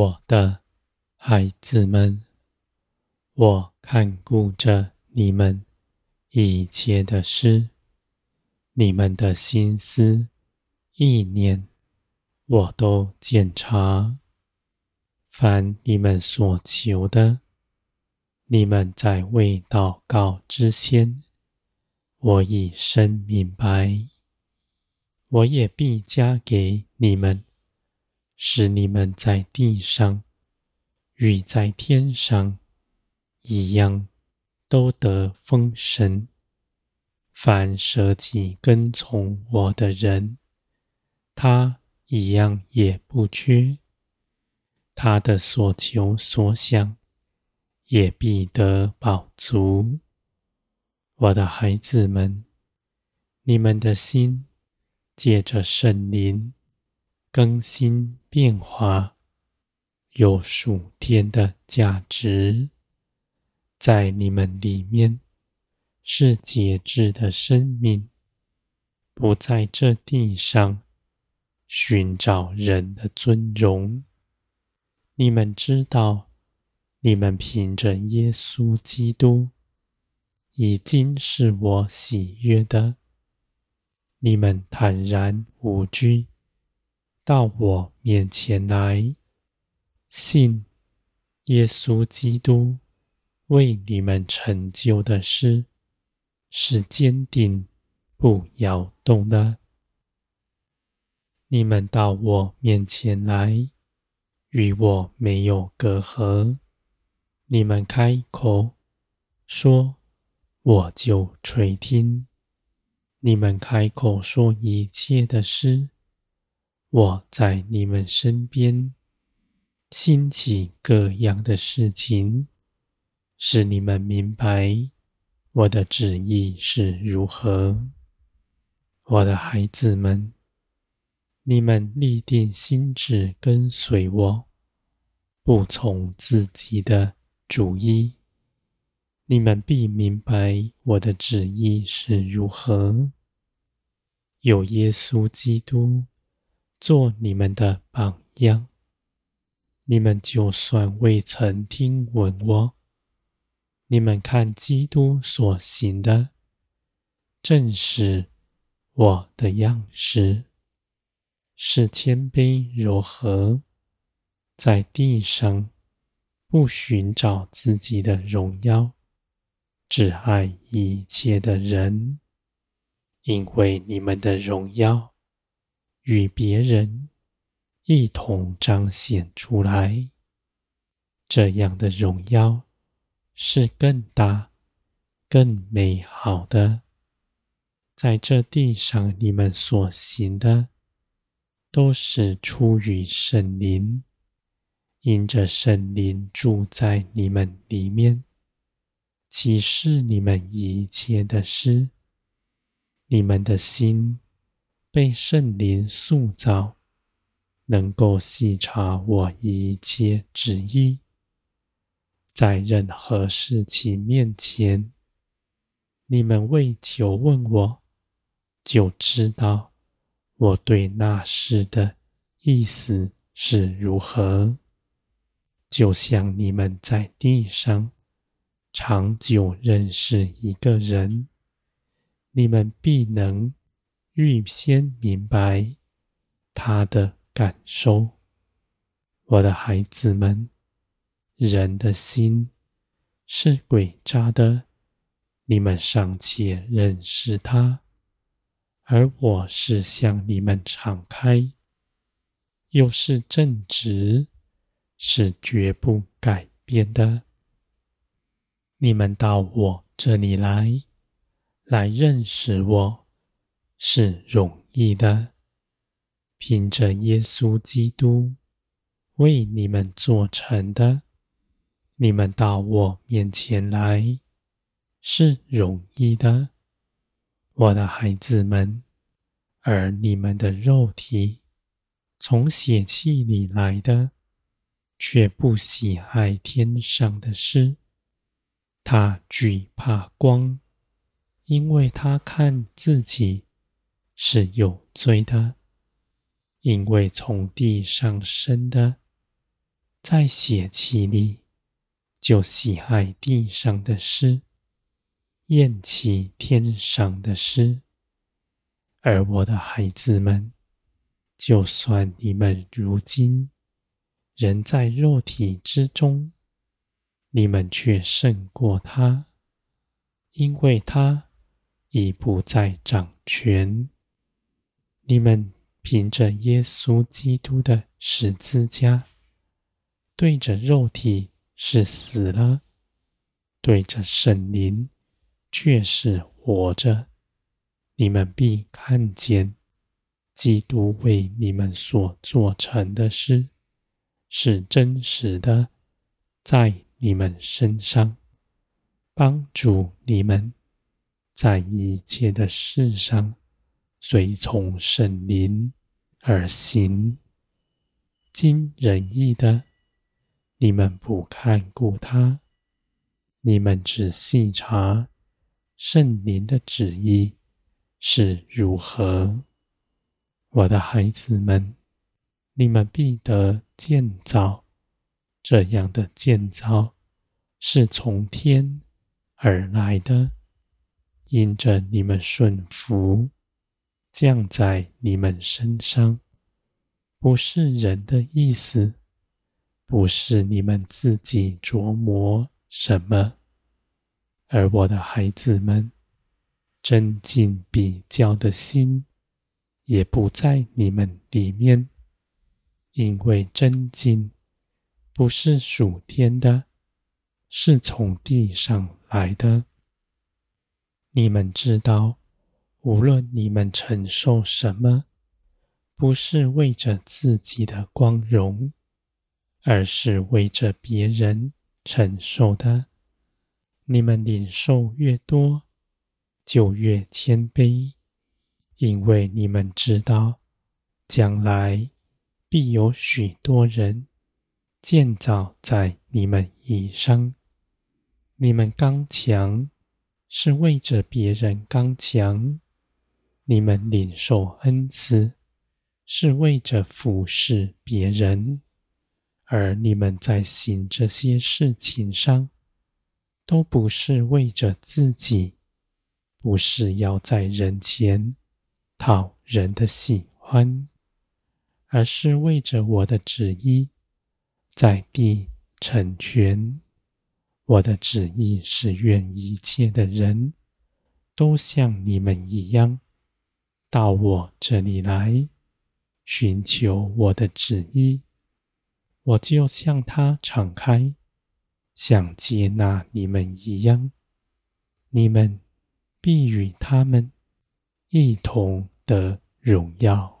我的孩子们，我看顾着你们一切的事，你们的心思意念，我都检查。凡你们所求的，你们在未祷告之先，我已深明白。我也必加给你们，使你们在地上与在天上一样，都得丰盛。凡舍己跟从我的人，他一样也不缺。他的所求所想，也必得饱足。我的孩子们，你们的心借着圣灵更新变化，有属天的价值，在你们里面是节制的生命，不在这地上寻找人的尊荣。你们知道，你们凭着耶稣基督已经是我喜悦的。你们坦然无惧到我面前来，信耶稣基督为你们成就的事是坚定不摇动的。你们到我面前来。与我没有隔阂，你们开口说，我就垂听；你们开口说一切的事，我在你们身边兴起各样的事情，使你们明白我的旨意是如何。我的孩子们。你们立定心志跟随我，不从自己的主意，你们必明白我的旨意是如何。有耶稣基督做你们的榜样，你们就算未曾听闻我，你们看基督所行的，正是我的样式。是谦卑柔和，在地上不寻找自己的荣耀，只爱一切的人，因为你们的荣耀与别人一同彰显出来。这样的荣耀是更大、更美好的，在这地上你们所行的。都是出于圣灵，因着圣灵住在你们里面，启示你们一切的事。你们的心被圣灵塑造，能够细察我一切旨意，在任何事情面前，你们为求问我，就知道。我对那事的意思是如何，就像你们在地上长久认识一个人，你们必能预先明白他的感受。我的孩子们，人的心是诡诈的，你们尚且认识他。而我是向你们敞开，又是正直，是绝不改变的。你们到我这里来，来认识我，是容易的。凭着耶稣基督为你们做成的，你们到我面前来，是容易的。我的孩子们，而你们的肉体从血气里来的，却不喜爱天上的事。他惧怕光，因为他看自己是有罪的。因为从地上生的，在血气里就喜爱地上的事，厌弃天上的事。而我的孩子们，就算你们如今仍在肉体之中，你们却胜过他，因为他已不再掌权。你们凭着耶稣基督的十字架，对着肉体是死了，对着圣灵却是活着。你们必看见，基督为你们所做成的事是真实的，在你们身上帮助你们，在一切的事上随从圣灵而行。经仁义的，你们不看顾他，你们只细察圣灵的旨意。是如何，我的孩子们，你们必得建造。这样的建造是从天而来的，因着你们顺服，降在你们身上，不是人的意思，不是你们自己琢磨什么，而我的孩子们。争竞比较的心，也不在你们里面，因为争竞不是属天的，是从地上来的。你们知道，无论你们承受什么，不是为着自己的光荣，而是为着别人承受的。你们领受越多，就越谦卑，因为你们知道，将来必有许多人建造在你们以上。你们刚强，是为着别人刚强；你们领受恩赐，是为着服侍别人。而你们在行这些事情上，都不是为着自己。不是要在人前讨人的喜欢，而是为着我的旨意在地成全。我的旨意是愿一切的人都像你们一样，到我这里来寻求我的旨意，我就向他敞开，像接纳你们一样，你们。必与他们一同得荣耀。